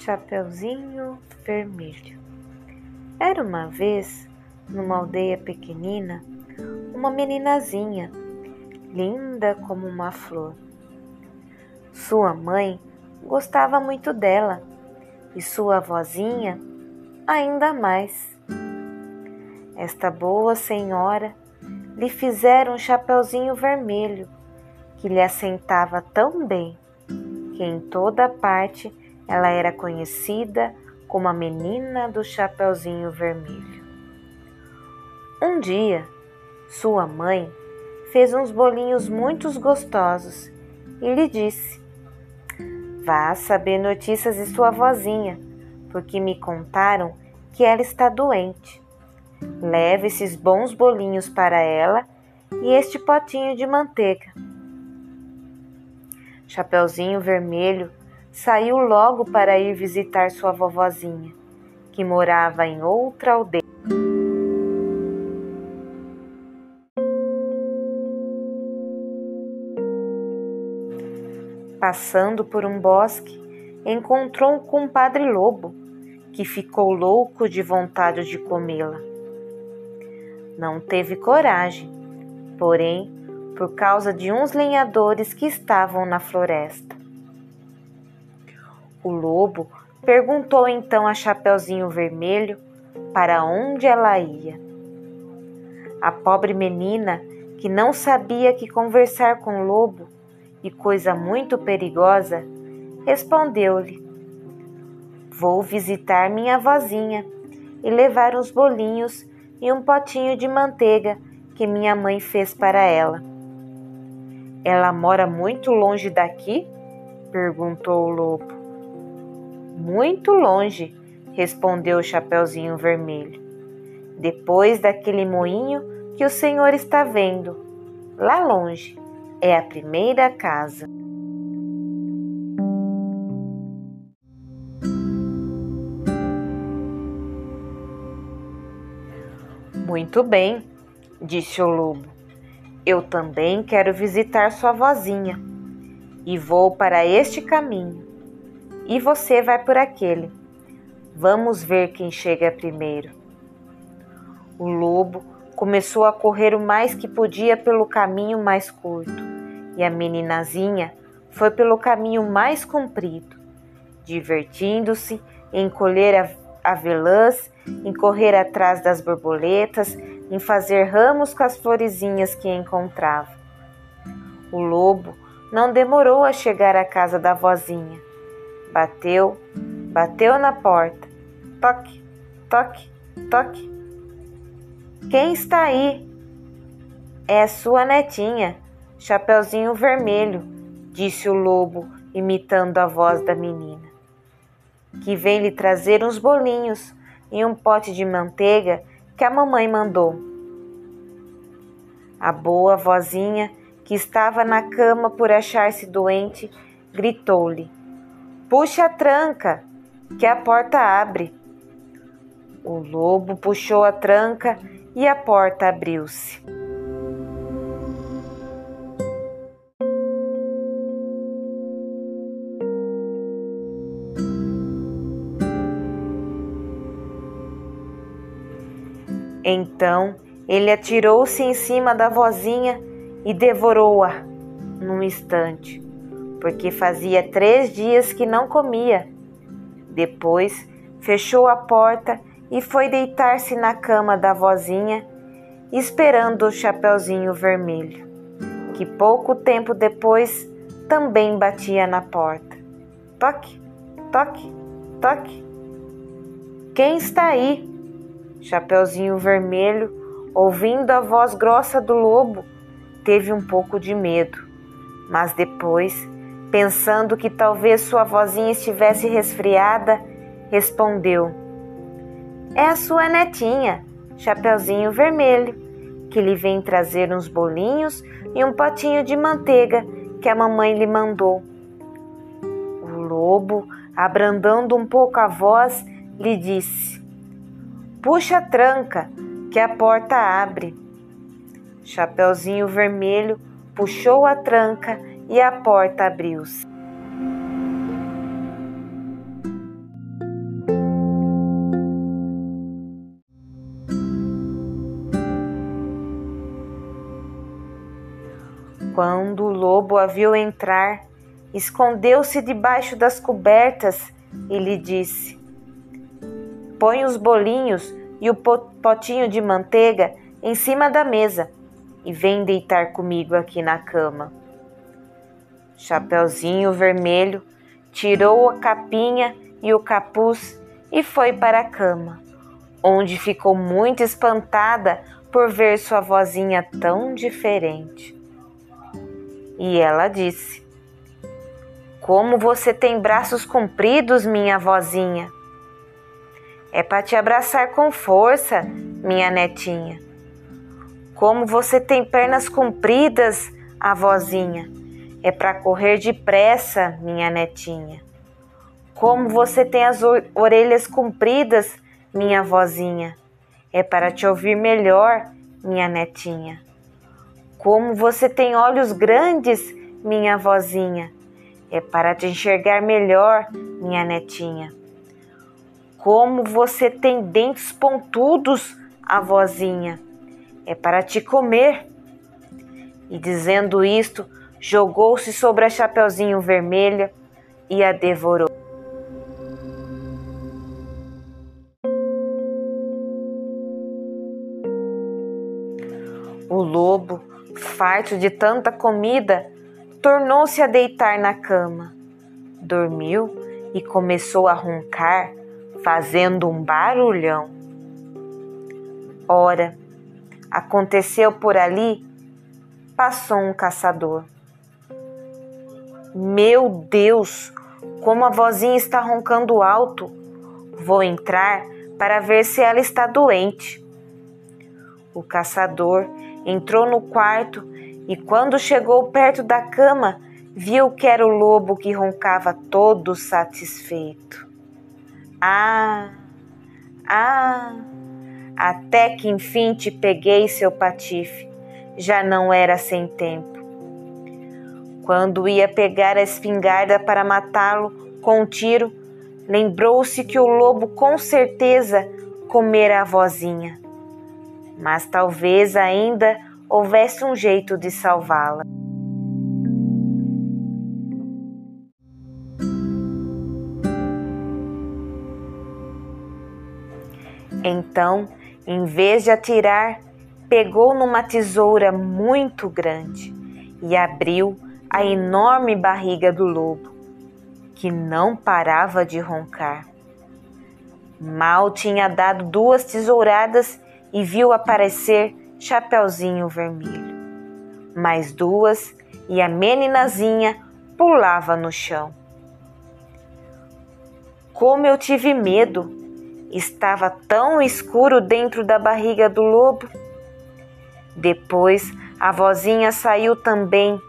Chapeuzinho Vermelho. Era uma vez, numa aldeia pequenina, uma meninazinha, linda como uma flor. Sua mãe gostava muito dela e sua avózinha ainda mais. Esta boa senhora lhe fizera um chapeuzinho vermelho que lhe assentava tão bem que em toda parte ela era conhecida como a menina do Chapeuzinho Vermelho. Um dia, sua mãe fez uns bolinhos muito gostosos e lhe disse: Vá saber notícias de sua vozinha, porque me contaram que ela está doente. Leve esses bons bolinhos para ela e este potinho de manteiga. Chapeuzinho Vermelho saiu logo para ir visitar sua vovozinha, que morava em outra aldeia. Passando por um bosque, encontrou um compadre lobo, que ficou louco de vontade de comê-la. Não teve coragem, porém, por causa de uns lenhadores que estavam na floresta. O lobo perguntou então a Chapeuzinho Vermelho para onde ela ia. A pobre menina, que não sabia que conversar com o lobo e coisa muito perigosa, respondeu-lhe: Vou visitar minha vozinha e levar uns bolinhos e um potinho de manteiga que minha mãe fez para ela. Ela mora muito longe daqui? perguntou o lobo. Muito longe, respondeu o Chapeuzinho Vermelho. Depois daquele moinho que o senhor está vendo, lá longe, é a primeira casa. Muito bem, disse o lobo. Eu também quero visitar sua vozinha e vou para este caminho e você vai por aquele. Vamos ver quem chega primeiro. O lobo começou a correr o mais que podia pelo caminho mais curto, e a meninazinha foi pelo caminho mais comprido, divertindo-se em colher avelãs, em correr atrás das borboletas, em fazer ramos com as florezinhas que encontrava. O lobo não demorou a chegar à casa da vozinha Bateu, bateu na porta. Toque, toque, toque. Quem está aí? É sua netinha, Chapeuzinho Vermelho, disse o lobo, imitando a voz da menina. Que vem lhe trazer uns bolinhos e um pote de manteiga que a mamãe mandou. A boa vozinha, que estava na cama por achar-se doente, gritou-lhe: Puxe a tranca, que a porta abre. O lobo puxou a tranca e a porta abriu-se. Então ele atirou-se em cima da vozinha e devorou-a num instante porque fazia três dias que não comia. Depois fechou a porta e foi deitar-se na cama da vozinha, esperando o Chapeuzinho Vermelho, que pouco tempo depois também batia na porta. Toque, toque, toque. Quem está aí? Chapeuzinho Vermelho, ouvindo a voz grossa do lobo, teve um pouco de medo, mas depois Pensando que talvez sua vozinha estivesse resfriada, respondeu: É a sua netinha, Chapeuzinho Vermelho, que lhe vem trazer uns bolinhos e um potinho de manteiga que a mamãe lhe mandou. O lobo, abrandando um pouco a voz, lhe disse: Puxa a tranca, que a porta abre. Chapeuzinho Vermelho puxou a tranca e a porta abriu-se. Quando o lobo a viu entrar, escondeu-se debaixo das cobertas e lhe disse: Põe os bolinhos e o potinho de manteiga em cima da mesa e vem deitar comigo aqui na cama. Chapeuzinho Vermelho tirou a capinha e o capuz e foi para a cama, onde ficou muito espantada por ver sua vozinha tão diferente. E ela disse: Como você tem braços compridos, minha vozinha? É para te abraçar com força, minha netinha. Como você tem pernas compridas, avózinha. É para correr depressa, minha netinha. Como você tem as orelhas compridas, minha vozinha. É para te ouvir melhor, minha netinha. Como você tem olhos grandes, minha vozinha. É para te enxergar melhor, minha netinha. Como você tem dentes pontudos, avózinha, é para te comer. E dizendo isto, jogou-se sobre a Chapeuzinho Vermelha e a devorou. O lobo, farto de tanta comida, tornou-se a deitar na cama. Dormiu e começou a roncar fazendo um barulhão. Ora, aconteceu por ali, passou um caçador. Meu Deus, como a vozinha está roncando alto. Vou entrar para ver se ela está doente. O caçador entrou no quarto e, quando chegou perto da cama, viu que era o lobo que roncava todo satisfeito. Ah, ah, até que enfim te peguei, seu patife, já não era sem tempo. Quando ia pegar a espingarda para matá-lo com um tiro, lembrou-se que o lobo com certeza comera a vozinha. Mas talvez ainda houvesse um jeito de salvá-la. Então, em vez de atirar, pegou numa tesoura muito grande e abriu a enorme barriga do lobo, que não parava de roncar. Mal tinha dado duas tesouradas e viu aparecer Chapeuzinho Vermelho. Mais duas e a meninazinha pulava no chão. Como eu tive medo! Estava tão escuro dentro da barriga do lobo. Depois a vozinha saiu também,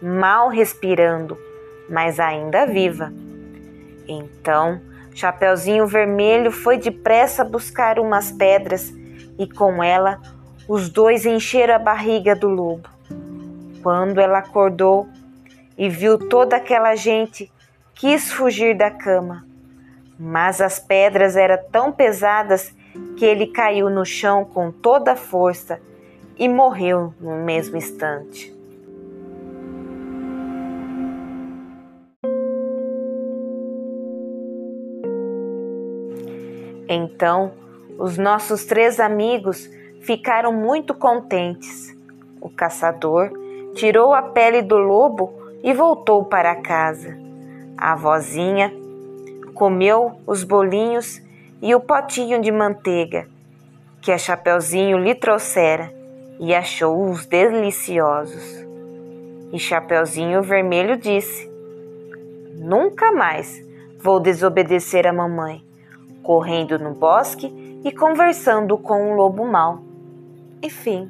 mal respirando, mas ainda viva. Então Chapeuzinho Vermelho foi depressa buscar umas pedras e com ela os dois encheram a barriga do lobo. Quando ela acordou e viu toda aquela gente, quis fugir da cama mas as pedras eram tão pesadas que ele caiu no chão com toda a força e morreu no mesmo instante. Então, os nossos três amigos ficaram muito contentes. O caçador tirou a pele do lobo e voltou para casa. A vozinha comeu os bolinhos e o potinho de manteiga que a Chapeuzinho lhe trouxera e achou-os deliciosos. E Chapeuzinho Vermelho disse: Nunca mais vou desobedecer a mamãe, correndo no bosque e conversando com um lobo mau. Enfim.